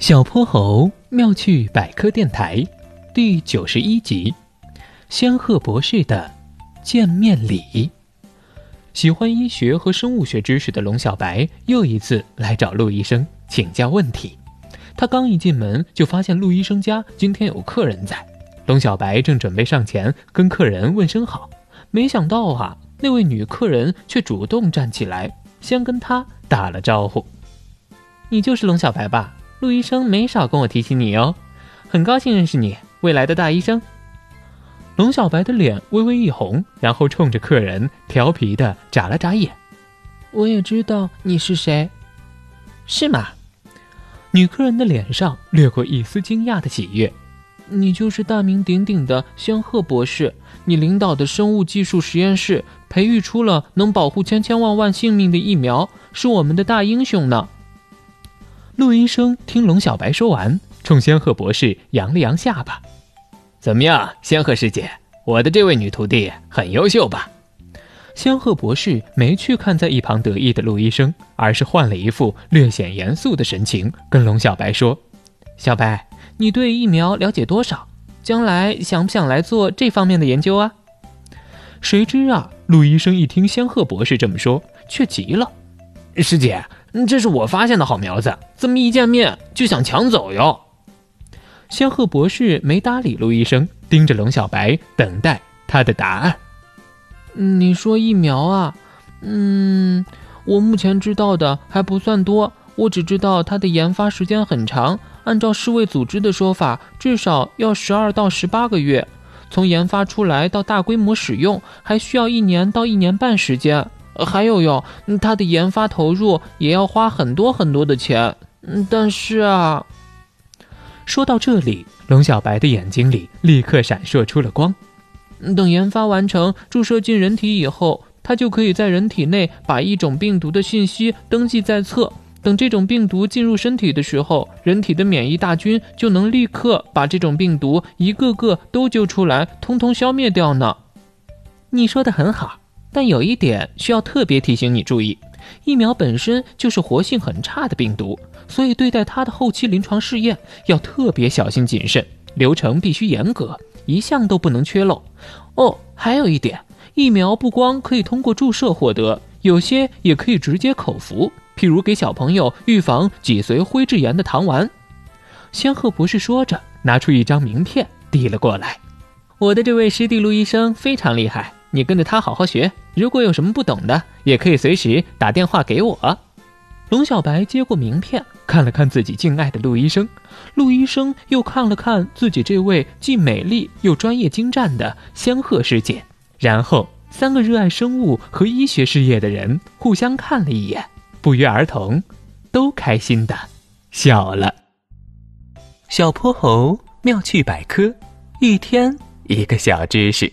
小泼猴妙趣百科电台第九十一集：仙鹤博士的见面礼。喜欢医学和生物学知识的龙小白又一次来找陆医生请教问题。他刚一进门，就发现陆医生家今天有客人在。龙小白正准备上前跟客人问声好，没想到啊，那位女客人却主动站起来，先跟他打了招呼：“你就是龙小白吧？”陆医生没少跟我提起你哦，很高兴认识你，未来的大医生。龙小白的脸微微一红，然后冲着客人调皮的眨了眨眼。我也知道你是谁，是吗？女客人的脸上掠过一丝惊讶的喜悦。你就是大名鼎鼎的仙鹤博士，你领导的生物技术实验室培育出了能保护千千万万性命的疫苗，是我们的大英雄呢。陆医生听龙小白说完，冲仙鹤博士扬了扬下巴：“怎么样，仙鹤师姐，我的这位女徒弟很优秀吧？”仙鹤博士没去看在一旁得意的陆医生，而是换了一副略显严肃的神情，跟龙小白说：“小白，你对疫苗了解多少？将来想不想来做这方面的研究啊？”谁知啊，陆医生一听仙鹤博士这么说，却急了：“师姐！”这是我发现的好苗子，怎么一见面就想抢走哟？仙鹤博士没搭理陆医生，盯着龙小白等待他的答案。你说疫苗啊？嗯，我目前知道的还不算多，我只知道它的研发时间很长，按照世卫组织的说法，至少要十二到十八个月，从研发出来到大规模使用，还需要一年到一年半时间。还有哟，它的研发投入也要花很多很多的钱。嗯，但是啊，说到这里，龙小白的眼睛里立刻闪烁出了光。等研发完成，注射进人体以后，它就可以在人体内把一种病毒的信息登记在册。等这种病毒进入身体的时候，人体的免疫大军就能立刻把这种病毒一个个都揪出来，通通消灭掉呢。你说的很好。但有一点需要特别提醒你注意：疫苗本身就是活性很差的病毒，所以对待它的后期临床试验要特别小心谨慎，流程必须严格，一项都不能缺漏。哦，还有一点，疫苗不光可以通过注射获得，有些也可以直接口服，譬如给小朋友预防脊髓灰质炎的糖丸。仙鹤博士说着，拿出一张名片递了过来：“我的这位师弟陆医生非常厉害。”你跟着他好好学，如果有什么不懂的，也可以随时打电话给我。龙小白接过名片，看了看自己敬爱的陆医生，陆医生又看了看自己这位既美丽又专业精湛的仙鹤师姐，然后三个热爱生物和医学事业的人互相看了一眼，不约而同，都开心的笑了。小泼猴妙趣百科，一天一个小知识。